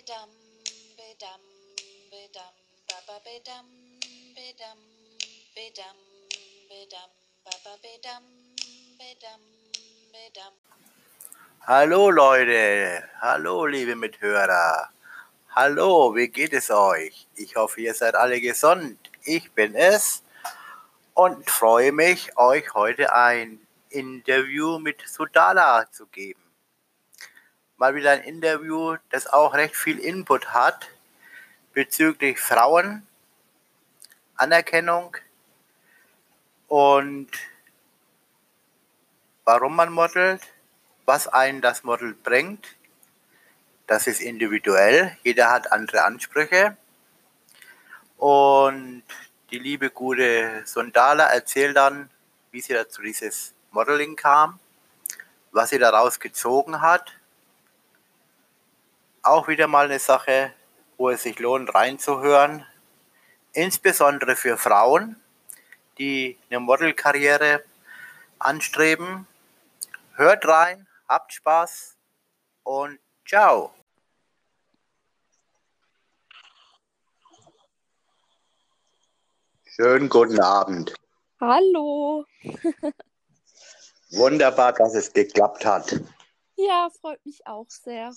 bedam, bedam, bedam, baba bedam, bedam, bedam, bedam, baba bedam, bedam, bedam. Hallo Leute, hallo liebe Mithörer. Hallo, wie geht es euch? Ich hoffe, ihr seid alle gesund. Ich bin es und freue mich, euch heute ein Interview mit Sudala zu geben. Mal wieder ein Interview, das auch recht viel Input hat bezüglich Frauen, Anerkennung und warum man modelt, was einen das Model bringt. Das ist individuell, jeder hat andere Ansprüche. Und die liebe gute Sondala erzählt dann, wie sie dazu dieses Modeling kam, was sie daraus gezogen hat. Auch wieder mal eine Sache, wo es sich lohnt reinzuhören, insbesondere für Frauen, die eine Modelkarriere anstreben. Hört rein, habt Spaß und ciao. Schönen guten Abend. Hallo. Wunderbar, dass es geklappt hat. Ja, freut mich auch sehr.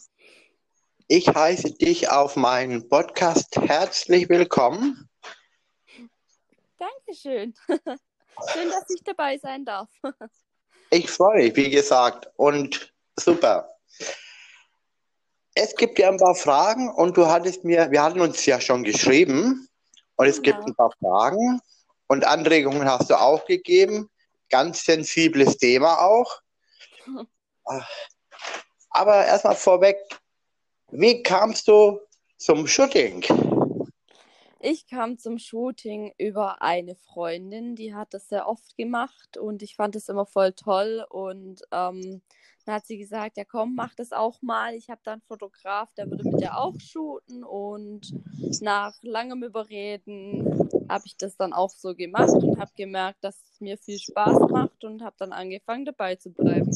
Ich heiße dich auf meinen Podcast herzlich willkommen. Dankeschön. Schön, dass ich dabei sein darf. Ich freue mich, wie gesagt, und super. Es gibt ja ein paar Fragen und du hattest mir, wir hatten uns ja schon geschrieben und es gibt Genau. ein paar Fragen und Anregungen hast du auch gegeben. Ganz sensibles Thema auch. Aber erstmal vorweg, wie kamst du zum Shooting? Ich kam zum Shooting über eine Freundin, die hat das sehr oft gemacht und ich fand es immer voll toll. Und ähm, dann hat sie gesagt, ja komm, mach das auch mal. Ich habe da einen Fotograf, der würde mit dir auch shooten. Und nach langem Überreden habe ich das dann auch so gemacht und habe gemerkt, dass es mir viel Spaß macht und habe dann angefangen dabei zu bleiben.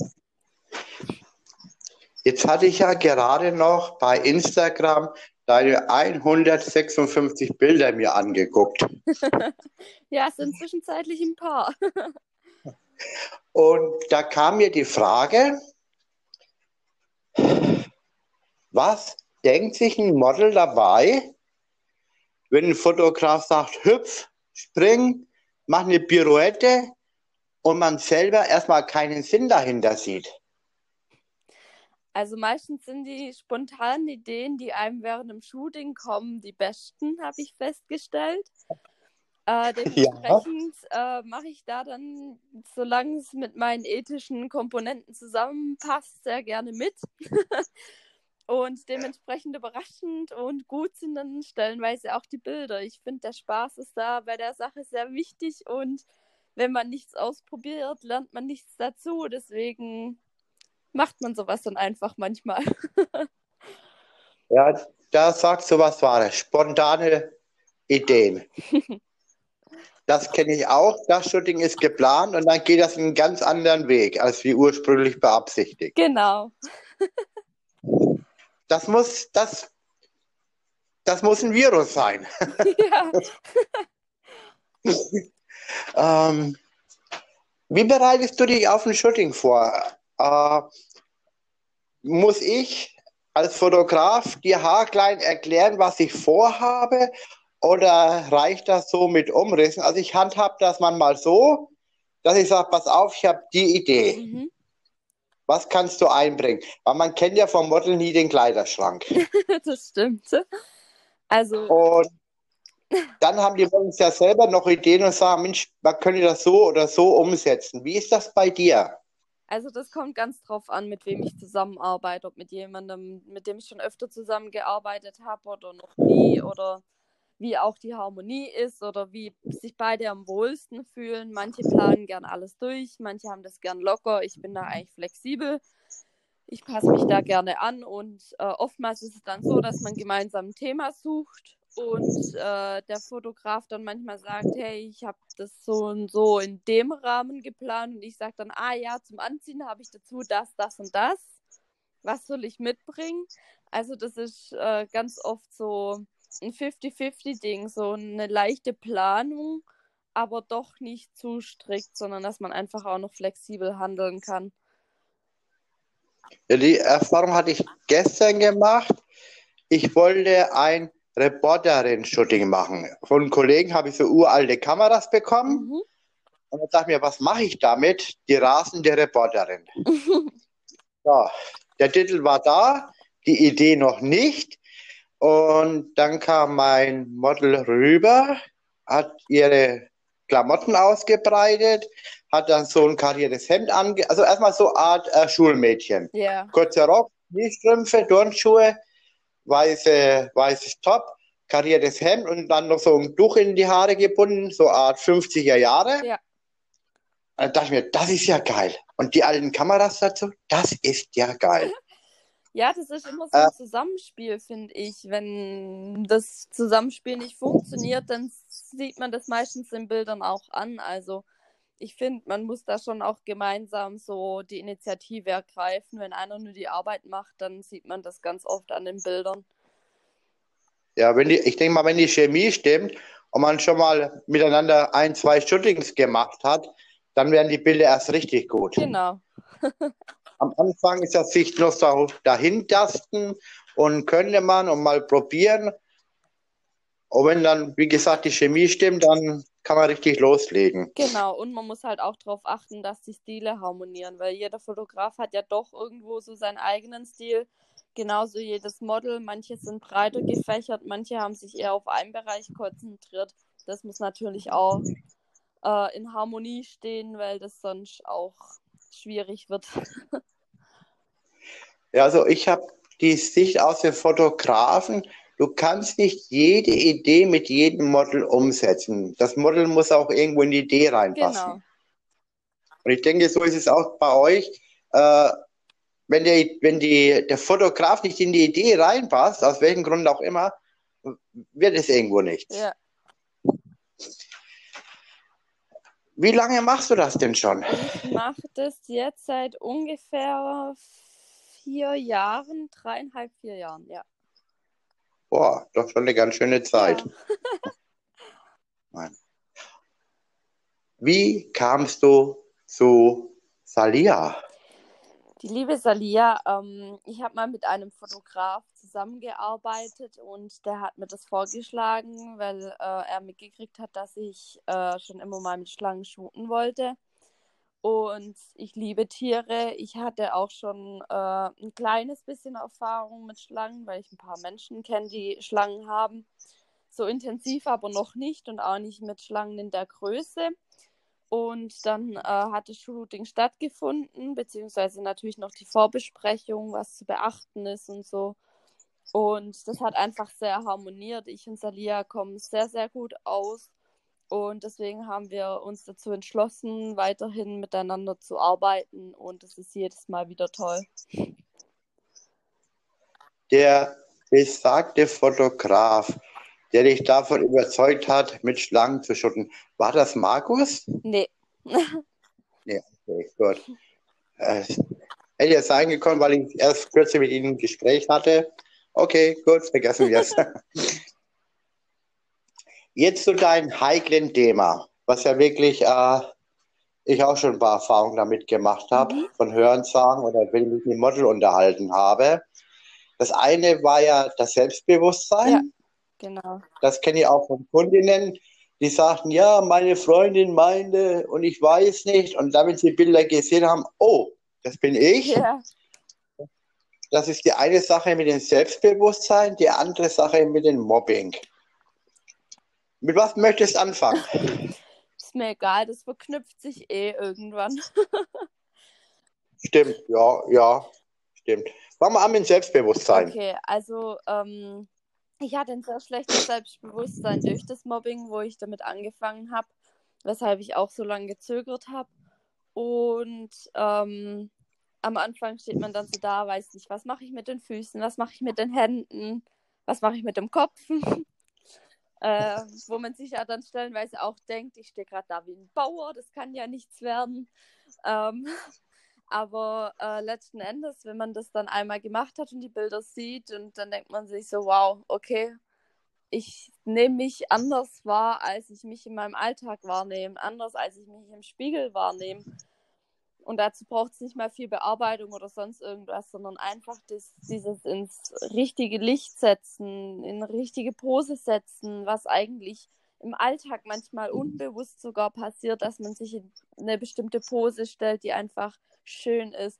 Jetzt hatte ich ja gerade noch bei Instagram deine 156 Bilder mir angeguckt. Ja, es sind zwischenzeitlich ein paar. Und da kam mir die Frage, was denkt sich ein Model dabei, wenn ein Fotograf sagt, hüpf, spring, mach eine Pirouette und man selber erstmal keinen Sinn dahinter sieht? Also meistens sind die spontanen Ideen, die einem während dem Shooting kommen, die besten, habe ich festgestellt. Äh, dementsprechend äh, mache ich da dann, solange es mit meinen ethischen Komponenten zusammenpasst, sehr gerne mit. und dementsprechend überraschend und gut sind dann stellenweise auch die Bilder. Ich finde, der Spaß ist da bei der Sache sehr wichtig und wenn man nichts ausprobiert, lernt man nichts dazu. Deswegen macht man sowas dann einfach manchmal. Ja, da sagst du was Wahres. Spontane Ideen. Das kenne ich auch. Das Shooting ist geplant und dann geht das einen ganz anderen Weg, als wie ursprünglich beabsichtigt. Genau. Das muss, das, das muss ein Virus sein. ja. Ähm, wie bereitest du dich auf ein Shooting vor? Äh, muss ich als Fotograf dir haarklein erklären, was ich vorhabe? Oder reicht das so mit Umrissen? Also ich handhab das manchmal so, dass ich sage, pass auf, ich habe die Idee. Mhm. Was kannst du einbringen? Weil man kennt ja vom Model nie den Kleiderschrank. das stimmt. Also, Und dann haben die Models ja selber noch Ideen und sagen, Mensch, man könnte das so oder so umsetzen. Wie ist das bei dir? Also das kommt ganz drauf an, mit wem ich zusammenarbeite, ob mit jemandem, mit dem ich schon öfter zusammengearbeitet habe oder noch nie oder wie auch die Harmonie ist oder wie sich beide am wohlsten fühlen. Manche planen gern alles durch, manche haben das gern locker. Ich bin da eigentlich flexibel. Ich passe mich da gerne an und äh, oftmals ist es dann so, dass man gemeinsam ein Thema sucht und äh, der Fotograf dann manchmal sagt, hey, ich habe das so und so in dem Rahmen geplant und ich sage dann, ah ja, zum Anziehen habe ich dazu das, das und das. was soll ich mitbringen? Also das ist äh, ganz oft so ein 50-50-Ding, so eine leichte Planung, aber doch nicht zu strikt, sondern dass man einfach auch noch flexibel handeln kann. Die Erfahrung hatte ich gestern gemacht. Ich wollte ein Reporterin-Shooting machen. Von Kollegen habe ich so uralte Kameras bekommen. Mhm. Und dann dachte ich mir, was mache ich damit? Die rasende Reporterin. ja, der Titel war da, die Idee noch nicht. Und dann kam mein Model rüber, hat ihre Klamotten ausgebreitet, hat dann so ein kariertes Hemd ange... Also erstmal so Art äh, Schulmädchen. Ja. Kurzer Rock, Kniestrümpfe, Turnschuhe, weiße, weißes Top, kariertes Hemd und dann noch so ein Tuch in die Haare gebunden, so Art 50er Jahre. Ja. Dann dachte ich mir, das ist ja geil. Und die alten Kameras dazu, das ist ja geil. Ja, das ist immer so Äh. ein Zusammenspiel, finde ich. Wenn das Zusammenspiel nicht funktioniert, dann sieht man das meistens in Bildern auch an. Also ich finde, man muss da schon auch gemeinsam so die Initiative ergreifen. Wenn einer nur die Arbeit macht, dann sieht man das ganz oft an den Bildern. Ja, wenn die, ich denke mal, wenn die Chemie stimmt und man schon mal miteinander ein, zwei Shootings gemacht hat, dann werden die Bilder erst richtig gut. Genau. Am Anfang ist das sich so dahin tasten und könnte man und mal probieren. Und wenn dann, wie gesagt, die Chemie stimmt, dann kann man richtig loslegen. Genau, und man muss halt auch darauf achten, dass die Stile harmonieren, weil jeder Fotograf hat ja doch irgendwo so seinen eigenen Stil. Genauso jedes Model. Manche sind breiter gefächert, manche haben sich eher auf einen Bereich konzentriert. Das muss natürlich auch äh, in Harmonie stehen, weil das sonst auch schwierig wird. Ja, also ich habe die Sicht aus dem Fotografen. Du kannst nicht jede Idee mit jedem Model umsetzen. Das Model muss auch irgendwo in die Idee reinpassen. Genau. Und ich denke, so ist es auch bei euch. Äh, wenn der, wenn die, der Fotograf nicht in die Idee reinpasst, aus welchem Grund auch immer, wird es irgendwo nichts. Ja. Wie lange machst du das denn schon? Ich mache das jetzt seit ungefähr vier Jahren, dreieinhalb, vier Jahren, ja. Boah, doch schon eine ganz schöne Zeit. Ja. Wie kamst du zu Salia? Die liebe Salia, ähm, ich habe mal mit einem Fotograf zusammengearbeitet und der hat mir das vorgeschlagen, weil äh, er mitgekriegt hat, dass ich äh, schon immer mal mit Schlangen shooten wollte. Und ich liebe Tiere. Ich hatte auch schon äh, ein kleines bisschen Erfahrung mit Schlangen, weil ich ein paar Menschen kenne, die Schlangen haben. So intensiv aber noch nicht und auch nicht mit Schlangen in der Größe. Und dann äh, hat das Shooting stattgefunden, beziehungsweise natürlich noch die Vorbesprechung, was zu beachten ist und so. Und das hat einfach sehr harmoniert. Ich und Salia kommen sehr, sehr gut aus. Und deswegen haben wir uns dazu entschlossen, weiterhin miteinander zu arbeiten. Und es ist jedes Mal wieder toll. Der besagte Fotograf, der dich davon überzeugt hat, mit Schlangen zu shooten, war das Markus? Nee, Okay, gut. Äh, hätte jetzt sein gekommen, weil ich erst kürzlich mit Ihnen ein Gespräch hatte. Okay, gut, vergessen wir es. Jetzt zu deinem heiklen Thema, was ja wirklich äh, ich auch schon ein paar Erfahrungen damit gemacht habe, Mhm. von Hörensagen oder wenn ich mich mit dem Model unterhalten habe. Das eine war ja das Selbstbewusstsein. Ja. genau. Das kenne ich auch von Kundinnen, die sagten, ja, meine Freundin meinte und ich weiß nicht. Und dann, wenn sie Bilder gesehen haben, oh, das bin ich. Ja, Das ist die eine Sache mit dem Selbstbewusstsein, die andere Sache mit dem Mobbing. Mit was möchtest du anfangen? ist mir egal, das verknüpft sich eh irgendwann. Stimmt, ja, ja, stimmt. Fangen wir an mit dem Selbstbewusstsein. Okay, also ähm, ich hatte ein sehr schlechtes Selbstbewusstsein durch das Mobbing, wo ich damit angefangen habe, weshalb ich auch so lange gezögert habe. Und ähm, am Anfang steht man dann so da, weiß nicht, was mache ich mit den Füßen, was mache ich mit den Händen, was mache ich mit dem Kopf. äh, wo man sich ja dann stellenweise auch denkt, ich stehe gerade da wie ein Bauer, das kann ja nichts werden. Ähm, Aber äh, letzten Endes, wenn man das dann einmal gemacht hat und die Bilder sieht, und dann denkt man sich so, wow, okay, ich nehme mich anders wahr, als ich mich in meinem Alltag wahrnehme, anders als ich mich im Spiegel wahrnehme. Und dazu braucht es nicht mal viel Bearbeitung oder sonst irgendwas, sondern einfach das, dieses ins richtige Licht setzen, in richtige Pose setzen, was eigentlich im Alltag manchmal unbewusst sogar passiert, dass man sich in eine bestimmte Pose stellt, die einfach schön ist,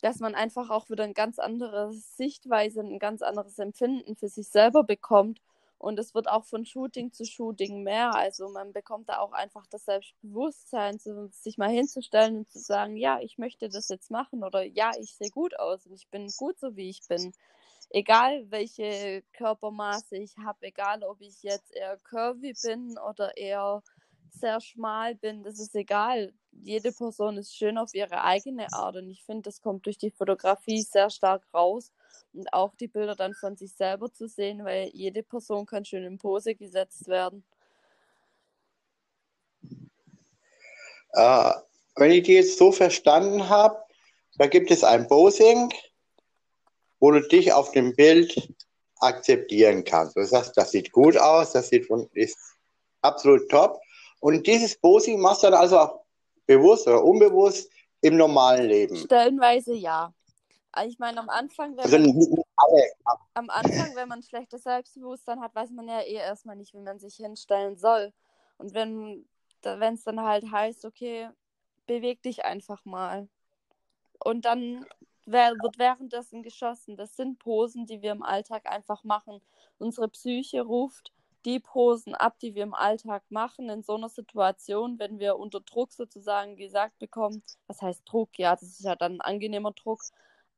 dass man einfach auch wieder eine ganz andere Sichtweise, ein ganz anderes Empfinden für sich selber bekommt und es wird auch von Shooting zu Shooting mehr. Also man bekommt da auch einfach das Selbstbewusstsein, sich mal hinzustellen und zu sagen, ja, ich möchte das jetzt machen oder ja, ich sehe gut aus und ich bin gut so, wie ich bin. Egal welche Körpermaße ich habe, egal ob ich jetzt eher curvy bin oder eher sehr schmal bin, das ist egal. Jede Person ist schön auf ihre eigene Art und ich finde, das kommt durch die Fotografie sehr stark raus und auch die Bilder dann von sich selber zu sehen, weil jede Person kann schön in Pose gesetzt werden. Äh, wenn ich die jetzt so verstanden habe, da gibt es ein Posing, wo du dich auf dem Bild akzeptieren kannst. Du sagst, das sieht gut aus, das sieht ist absolut top. Und dieses Posing machst du dann also auch bewusst oder unbewusst im normalen Leben. Stellenweise ja. Also ich meine, am Anfang, wenn man, am Anfang, wenn man schlechtes Selbstbewusstsein hat, weiß man ja eh erstmal nicht, wie man sich hinstellen soll. Und wenn es dann halt heißt, okay, beweg dich einfach mal. Und dann wird währenddessen geschossen. Das sind Posen, die wir im Alltag einfach machen. Unsere Psyche ruft die Posen ab, die wir im Alltag machen, in so einer Situation, wenn wir unter Druck sozusagen gesagt bekommen, was heißt Druck? Ja, das ist ja dann ein angenehmer Druck,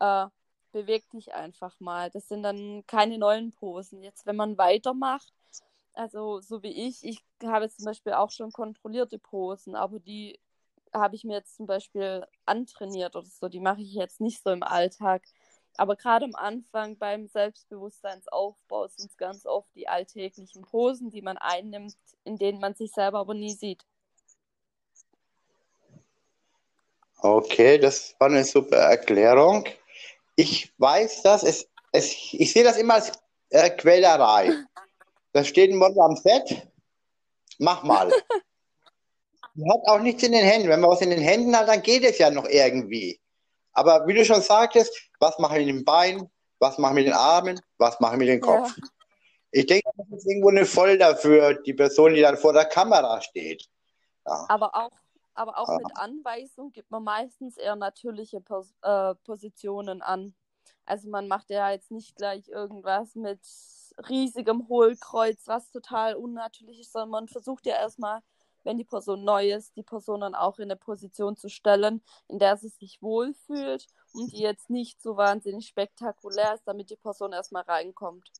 äh, beweg dich einfach mal. Das sind dann keine neuen Posen. Jetzt, wenn man weitermacht, also so wie ich, ich habe zum Beispiel auch schon kontrollierte Posen, aber die habe ich mir jetzt zum Beispiel antrainiert oder so. Die mache ich jetzt nicht so im Alltag. Aber gerade am Anfang beim Selbstbewusstseinsaufbau sind es ganz oft die alltäglichen Posen, die man einnimmt, in denen man sich selber aber nie sieht. Okay, das war eine super Erklärung ich weiß das, es, es, ich sehe das immer als äh, Quälerei. Da steht ein Model am Set, mach mal. Die hat auch nichts in den Händen. Wenn man was in den Händen hat, dann geht es ja noch irgendwie. Aber wie du schon sagtest, was mache ich mit dem Bein, was mache ich mit den Armen, was mache ich mit dem Kopf? Ja. Ich denke, das ist irgendwo eine Folter für die Person, die dann vor der Kamera steht. Ja. Aber auch aber auch mit Anweisung gibt man meistens eher natürliche Pos äh, Positionen an. Also man macht ja jetzt nicht gleich irgendwas mit riesigem Hohlkreuz, was total unnatürlich ist, sondern man versucht ja erstmal, wenn die Person neu ist, die Person dann auch in eine Position zu stellen, in der sie sich wohlfühlt und die jetzt nicht so wahnsinnig spektakulär ist, damit die Person erstmal reinkommt.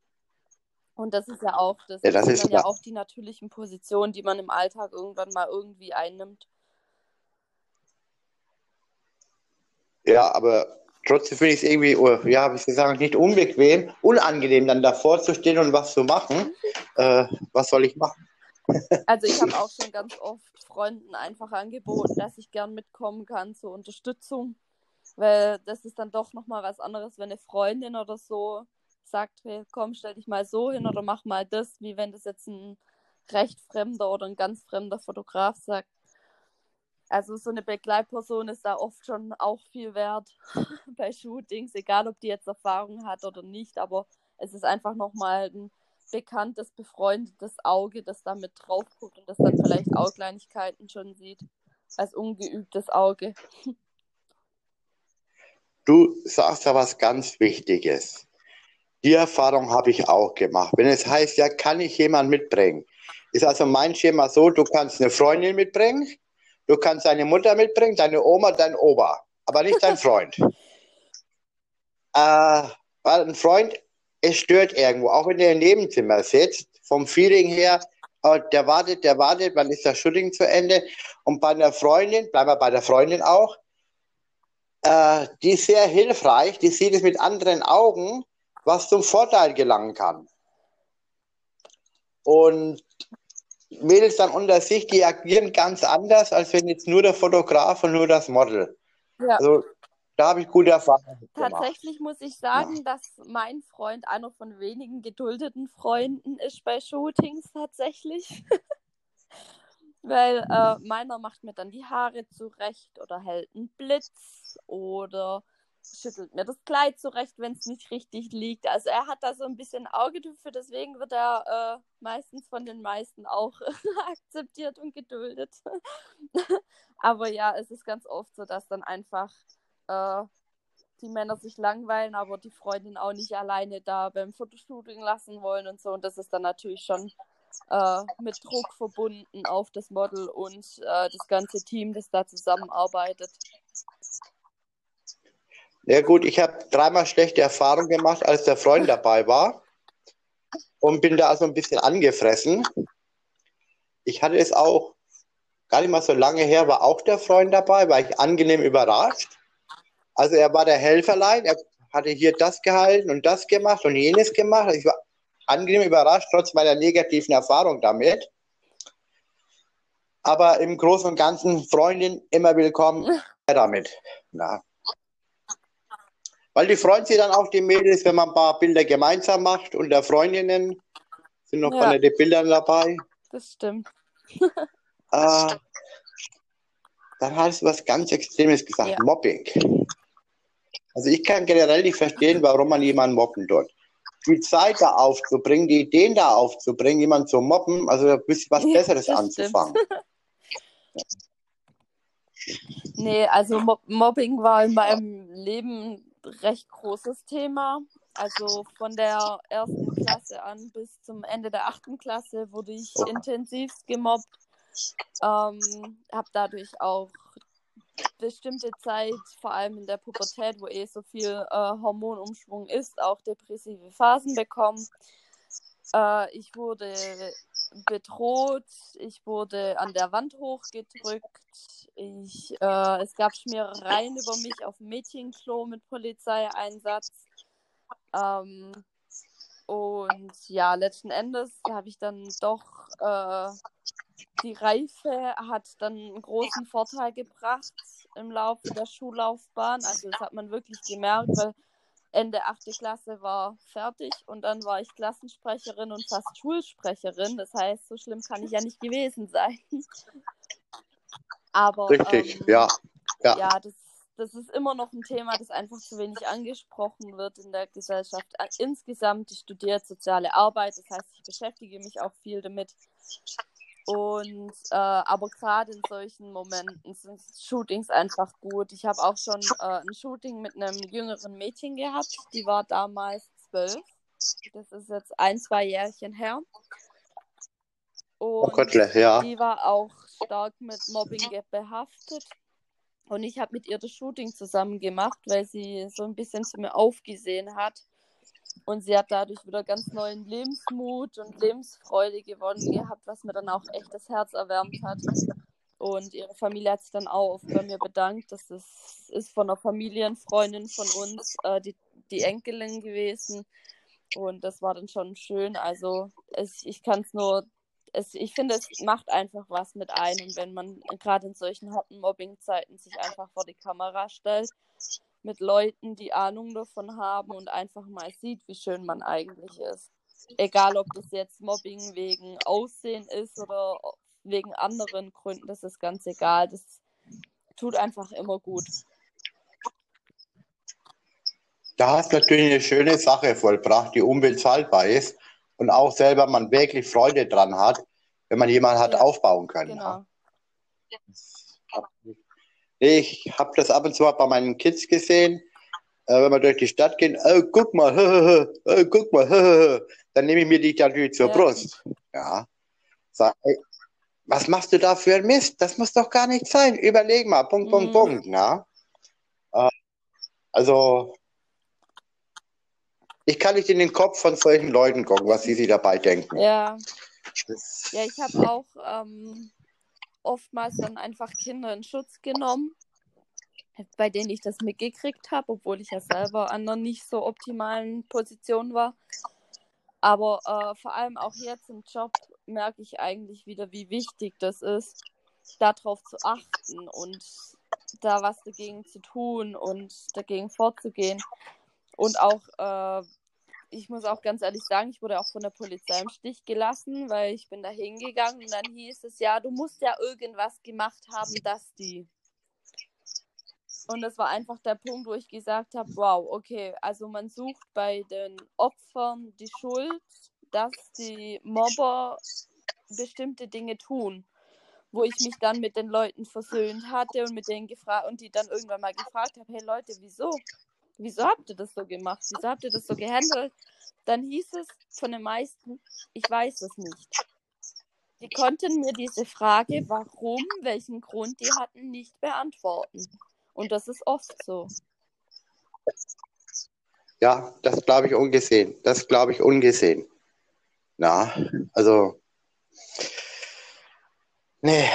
Und das ist ja auch, das, ja, das ist ja auch die natürlichen Positionen, die man im Alltag irgendwann mal irgendwie einnimmt. Ja, aber trotzdem finde ich es irgendwie, oh, ja, wie ich sagen, nicht unbequem, unangenehm, dann davor zu stehen und was zu machen. Äh, was soll ich machen? Also ich habe auch schon ganz oft Freunden einfach angeboten, dass ich gern mitkommen kann zur Unterstützung, weil das ist dann doch nochmal was anderes, wenn eine Freundin oder so sagt, hey, komm, stell dich mal so hin oder mach mal das, wie wenn das jetzt ein recht fremder oder ein ganz fremder Fotograf sagt. Also so eine Begleitperson ist da oft schon auch viel wert bei Shootings, egal ob die jetzt Erfahrung hat oder nicht, aber es ist einfach nochmal ein bekanntes, befreundetes Auge, das da mit drauf guckt und das dann vielleicht auch Kleinigkeiten schon sieht, als ungeübtes Auge. Du sagst da was ganz Wichtiges. Die Erfahrung habe ich auch gemacht. Wenn es heißt, ja, kann ich jemanden mitbringen? Ist also mein Schema so, du kannst eine Freundin mitbringen, Du kannst deine Mutter mitbringen, deine Oma, dein Opa, aber nicht dein Freund. äh, weil ein Freund, es stört irgendwo, auch wenn der im Nebenzimmer sitzt, vom Feeling her, äh, der wartet, der wartet, wann ist das Shooting zu Ende? Und bei einer Freundin, bleiben wir bei der Freundin auch, äh, die ist sehr hilfreich, die sieht es mit anderen Augen, was zum Vorteil gelangen kann. Und Mädels dann unter sich, die agieren ganz anders, als wenn jetzt nur der Fotograf und nur das Model. Ja. Also da habe ich gute Erfahrungen gemacht. Tatsächlich muss ich sagen, dass mein Freund einer von wenigen geduldeten Freunden ist bei Shootings tatsächlich. Weil äh, meiner macht mir dann die Haare zurecht oder hält einen Blitz oder schüttelt mir das Kleid zurecht, wenn es nicht richtig liegt. Also er hat da so ein bisschen Auge dafür, deswegen wird er äh, meistens von den meisten auch akzeptiert und geduldet. aber ja, es ist ganz oft so, dass dann einfach äh, die Männer sich langweilen, aber die Freundin auch nicht alleine da beim Fotoshooting lassen wollen und so. Und das ist dann natürlich schon äh, mit Druck verbunden auf das Model und äh, das ganze Team, das da zusammenarbeitet. Ja gut, ich habe dreimal schlechte Erfahrungen gemacht, als der Freund dabei war und bin da also ein bisschen angefressen. Ich hatte es auch gar nicht mal so lange her, war auch der Freund dabei, war ich angenehm überrascht. Also er war der Helferlein, er hatte hier das gehalten und das gemacht und jenes gemacht. Ich war angenehm überrascht, trotz meiner negativen Erfahrung damit. Aber im Großen und Ganzen, Freundin, immer willkommen damit. Na. Weil die freuen sich dann auch, die Mädels, wenn man ein paar Bilder gemeinsam macht und der Freundinnen sind noch ja. nette Bilder dabei. Das stimmt. äh, dann hast du was ganz Extremes gesagt, ja. Mobbing. Also ich kann generell nicht verstehen, warum man jemanden mobben tut die Zeit da aufzubringen, die Ideen da aufzubringen, jemanden zu mobben, also ein bisschen was Besseres ja, anzufangen. nee, also Mob Mobbing war in meinem Leben ein recht großes Thema. Also von der ersten Klasse an bis zum Ende der achten Klasse wurde ich oh. intensivst gemobbt. Ähm, habe dadurch auch bestimmte Zeit, vor allem in der Pubertät, wo eh so viel äh, Hormonumschwung ist, auch depressive Phasen bekommen. Äh, ich wurde bedroht, ich wurde an der Wand hochgedrückt, ich, äh, es gab Schmierereien über mich auf Mädchenklo mit Polizeieinsatz. Ähm, und ja, letzten Endes habe ich dann doch äh, die Reife hat dann einen großen Vorteil gebracht im Laufe der Schullaufbahn. Also das hat man wirklich gemerkt, weil Ende 8. Klasse war fertig und dann war ich Klassensprecherin und fast Schulsprecherin. Das heißt, so schlimm kann ich ja nicht gewesen sein. Aber Richtig, ähm, ja. Ja, ja das, das ist immer noch ein Thema, das einfach zu wenig angesprochen wird in der Gesellschaft. Insgesamt, ich studiere soziale Arbeit, das heißt, ich beschäftige mich auch viel damit. Und äh, aber gerade in solchen Momenten sind Shootings einfach gut. Ich habe auch schon äh, ein Shooting mit einem jüngeren Mädchen gehabt. Die war damals zwölf. Das ist jetzt ein, zwei Jährchen her. Oh Und oh Gottle, ja. die war auch stark mit Mobbing behaftet. Und ich habe mit ihr das Shooting zusammen gemacht, weil sie so ein bisschen zu mir aufgesehen hat. Und sie hat dadurch wieder ganz neuen Lebensmut und Lebensfreude gewonnen gehabt, was mir dann auch echt das Herz erwärmt hat. Und ihre Familie hat sich dann auch bei mir bedankt. Das ist, ist von einer Familienfreundin von uns, äh, die, die Enkelin gewesen. Und das war dann schon schön. Also es, ich kann es nur, ich finde, es macht einfach was mit einem, wenn man gerade in solchen harten Mobbing-Zeiten sich einfach vor die Kamera stellt mit Leuten, die Ahnung davon haben und einfach mal sieht, wie schön man eigentlich ist. Egal, ob das jetzt Mobbing wegen Aussehen ist oder wegen anderen Gründen, das ist ganz egal. Das tut einfach immer gut. Da hast du natürlich eine schöne Sache vollbracht, die unbezahlbar ist und auch selber man wirklich Freude dran hat, wenn man jemanden hat ja, aufbauen können. Genau. Ja. Ich habe das ab und zu bei meinen Kids gesehen, äh, wenn wir durch die Stadt gehen, oh, guck mal, oh, guck mal, dann nehme ich mir die natürlich zur ja. Brust. Ja. Sag, ey, was machst du da für ein Mist? Das muss doch gar nicht sein. Überleg mal, Punkt, Punkt, mhm. Punkt. Na? Äh, also, ich kann nicht in den Kopf von solchen Leuten gucken, was sie sich dabei denken. Ja. Ja, ich habe auch ähm, oftmals dann einfach Kinder in Schutz genommen, bei denen ich das mitgekriegt habe, obwohl ich ja selber an einer nicht so optimalen Position war. Aber äh, vor allem auch jetzt im Job merke ich eigentlich wieder, wie wichtig das ist, darauf zu achten und da was dagegen zu tun und dagegen vorzugehen. Und auch, äh, ich muss auch ganz ehrlich sagen, ich wurde auch von der Polizei im Stich gelassen, weil ich bin da hingegangen und dann hieß es, ja, du musst ja irgendwas gemacht haben, dass die. Und das war einfach der Punkt, wo ich gesagt habe, wow, okay, also man sucht bei den Opfern die Schuld, dass die Mobber bestimmte Dinge tun. Wo ich mich dann mit den Leuten versöhnt hatte und mit denen gefragt und die dann irgendwann mal gefragt habe, hey Leute, wieso? Wieso habt ihr das so gemacht? Wieso habt ihr das so gehandelt? Dann hieß es von den meisten, ich weiß es nicht. Die konnten mir diese Frage, warum, welchen Grund die hatten, nicht beantworten. Und das ist oft so. Ja, das glaube ich ungesehen. Das glaube ich ungesehen. Na, also, nee.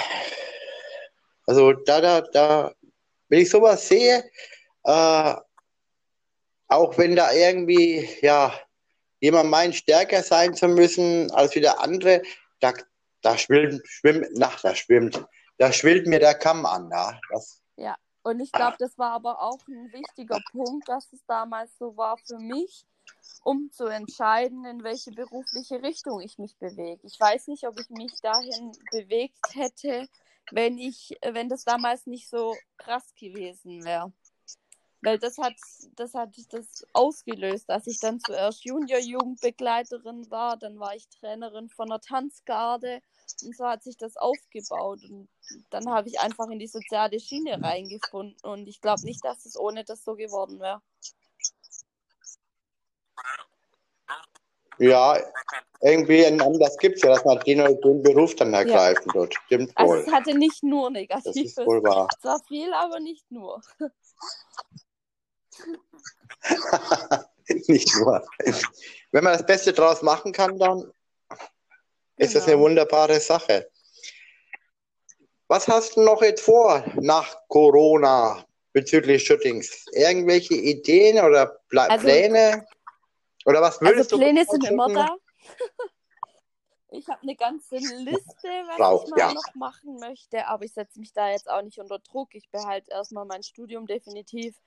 Also da, da, da, wenn ich sowas sehe, äh, auch wenn da irgendwie, ja, jemand meint, stärker sein zu müssen als wie der andere, da, da schwimmt, schwimmt, na, da schwimmt, da schwillt mir der Kamm an, ja. Das, Ja, und ich glaube, das war aber auch ein wichtiger Punkt, dass es damals so war für mich, um zu entscheiden, in welche berufliche Richtung ich mich bewege. Ich weiß nicht, ob ich mich dahin bewegt hätte, wenn ich, wenn das damals nicht so krass gewesen wäre. Weil das hat, das hat das ausgelöst, dass ich dann zuerst Junior-Jugendbegleiterin war, dann war ich Trainerin von der Tanzgarde und so hat sich das aufgebaut. Und dann habe ich einfach in die soziale Schiene reingefunden und ich glaube nicht, dass es ohne das so geworden wäre. ja, irgendwie ein Anlass gibt es ja, dass man den, den Beruf dann ergreifen wird. Stimmt Also wohl. es hatte nicht nur Das Negatives. ist wohl wahr. Es war viel, aber nicht nur. Nicht nur. Wenn man das Beste draus machen kann, dann ist das eine Genau. wunderbare Sache. Was hast du noch jetzt vor nach Corona bezüglich Shootings? Irgendwelche Ideen oder Pla Also- Pläne? Oder was Also würdest Pläne du sind immer da. Ich habe eine ganze Liste, was Braucht, ich mal ja. noch machen möchte, aber ich setze mich da jetzt auch nicht unter Druck. Ich behalte erstmal mein Studium definitiv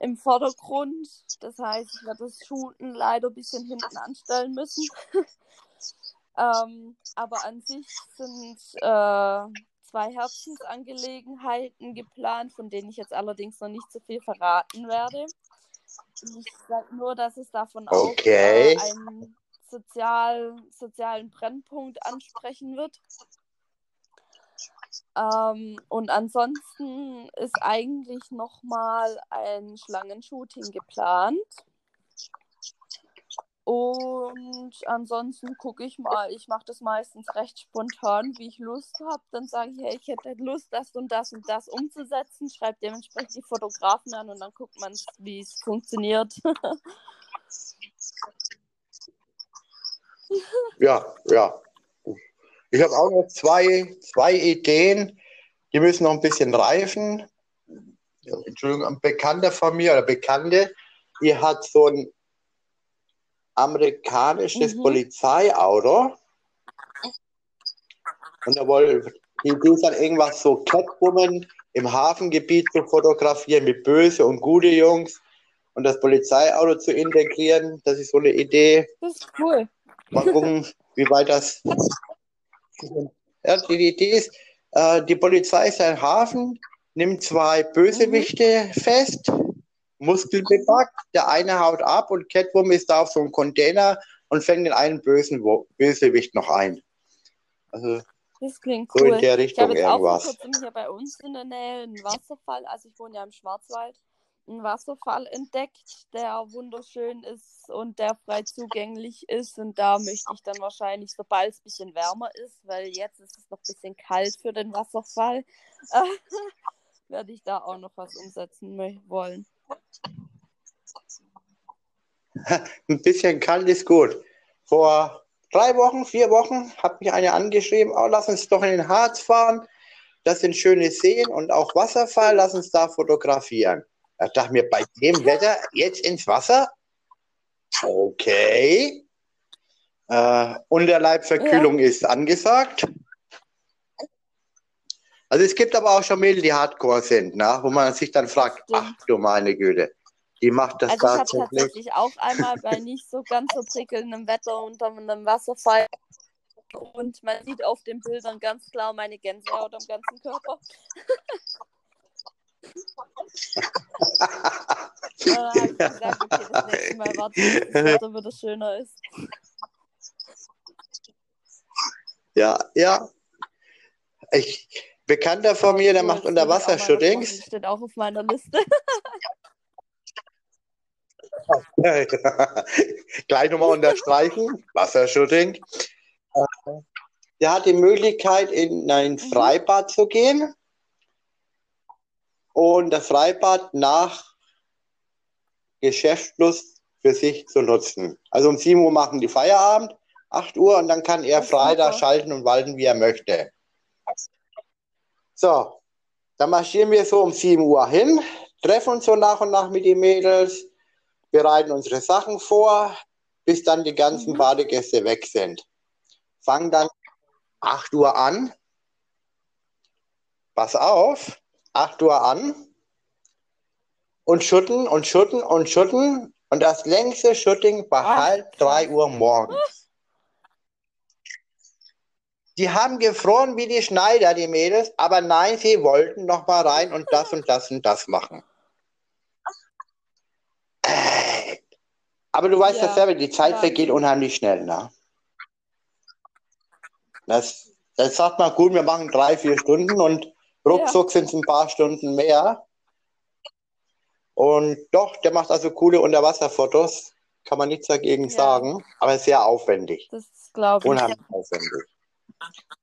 im Vordergrund. Das heißt, ich werde das Shooten leider ein bisschen hinten anstellen müssen. ähm, aber an sich sind äh, zwei Herzensangelegenheiten geplant, von denen ich jetzt allerdings noch nicht so viel verraten werde. Ich sage nur, dass es davon Okay. auch äh, einen sozial, sozialen Brennpunkt ansprechen wird. Ähm, und ansonsten ist eigentlich nochmal ein Schlangenshooting geplant. Und ansonsten gucke ich mal, ich mache das meistens recht spontan, wie ich Lust habe. Dann sage ich, hey, ich hätte Lust, das und das und das umzusetzen, schreibe dementsprechend die Fotografen an und dann guckt man, wie es funktioniert. Ja, ja. Ich habe auch noch zwei, zwei Ideen, die müssen noch ein bisschen reifen. Entschuldigung, ein Bekannter von mir oder Bekannte, die hat so ein amerikanisches Mhm. Polizeiauto. Und da wollte die Idee ist dann irgendwas so Catwoman im Hafengebiet zu fotografieren mit böse und gute Jungs und das Polizeiauto zu integrieren. Das ist so eine Idee. Das ist cool. Mal gucken, wie weit das. Ja, die Idee ist, äh, die Polizei ist ein Hafen, nimmt zwei Bösewichte fest, muskelbepackt, der eine haut ab und Catwoman ist da auf so einem Container und fängt den einen bösen Wo- Bösewicht noch ein. Also Das klingt so cool. in der Ich Richtung habe jetzt auch vor irgendwas. kurzem hier bei uns in der Nähe einen Wasserfall, also ich wohne ja im Schwarzwald, einen Wasserfall entdeckt, der wunderschön ist und der frei zugänglich ist. Und da möchte ich dann wahrscheinlich, sobald es ein bisschen wärmer ist, weil jetzt ist es noch ein bisschen kalt für den Wasserfall, werde ich da auch noch was umsetzen wollen. Ein bisschen kalt ist gut. Vor drei Wochen, vier Wochen hat mich eine angeschrieben, oh, lass uns doch in den Harz fahren. Das sind schöne Seen und auch Wasserfall, lass uns da fotografieren. Da dachte mir, bei dem Wetter jetzt ins Wasser? Okay. Äh, Unterleibverkühlung ist angesagt. Also es gibt aber auch schon Mädels, die Hardcore sind, ne? wo man sich dann fragt, Stimmt. ach du meine Güte, die macht das Also ich habe tatsächlich. tatsächlich auch einmal bei nicht so ganz so prickelndem Wetter unter einem Wasserfall und man sieht auf den Bildern ganz klar meine Gänsehaut am ganzen Körper. Und dann habe ich gesagt, okay, das nächste Mal warte, bis das Wetter wieder schöner ist. Ja, ja. Ich, Bekannter von mir, der Cool, macht Unterwassershootings. steht auch auf meiner Liste. Gleich nochmal unterstreichen. Wassershooting. Äh, Der hat die Möglichkeit, in ein Mhm. Freibad zu gehen und das Freibad nach Geschäftsschluss für sich zu nutzen. Also um 7 Uhr machen die Feierabend, 8 Uhr und dann kann er frei da schalten und walten, wie er möchte. So, dann marschieren wir so um 7 Uhr hin, treffen uns so nach und nach mit den Mädels, bereiten unsere Sachen vor, bis dann die ganzen Mhm. Badegäste weg sind. Fangen dann 8 Uhr an. Pass auf, 8 Uhr an. Und schütten und schütten und schütten. Und das längste Shooting bei Ach, halb krass. 3 Uhr morgens. Die haben gefroren wie die Schneider, die Mädels, aber nein, sie wollten noch mal rein und das und das und das machen. Äh, Aber du weißt Ja, ja selber, die Zeit Wahnsinn. vergeht unheimlich schnell, ne? Das, das sagt man, gut, wir machen drei, vier Stunden und ruckzuck sind es ein paar Stunden mehr. Und doch, der macht also coole Unterwasserfotos, kann man nichts dagegen Ja. sagen, aber sehr aufwendig. Das glaube ich. Unheimlich aufwendig.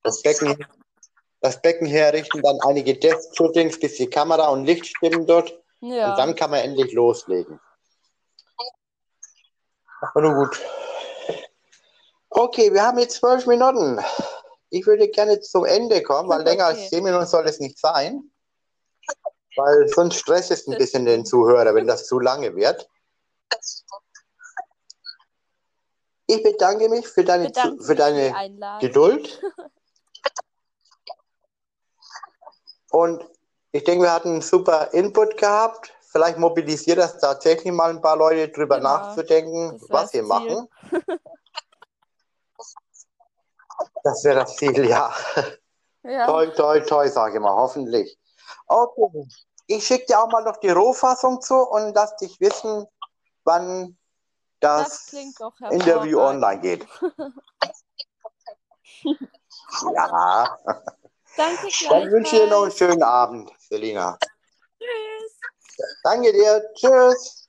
Das Becken, das Becken herrichten, dann einige Test-Shootings, bis die Kamera und Licht stimmen dort. Ja. Und dann kann man endlich loslegen. Aber nun gut. Okay, wir haben jetzt zwölf Minuten. Ich würde gerne zum Ende kommen, weil länger als Okay. zehn Minuten soll es nicht sein. Weil sonst stresst es ein bisschen den. Zuhörer, wenn das zu lange wird. Ich bedanke mich für deine, mich für deine. Geduld. Und ich denke, wir hatten einen super Input gehabt. Vielleicht mobilisiert das tatsächlich mal ein paar Leute, drüber Genau. nachzudenken, was Ziel. machen. Das wäre das Ziel, ja. Ja. Toi, toi, toi, sage ich mal, hoffentlich. Okay. Ich schicke dir auch mal noch die Rohfassung zu und lass dich wissen, wann Das das, Interview online geht. ja. Danke Dann wünsche ich dir noch einen schönen Abend, Selina. Tschüss. Danke dir. Tschüss.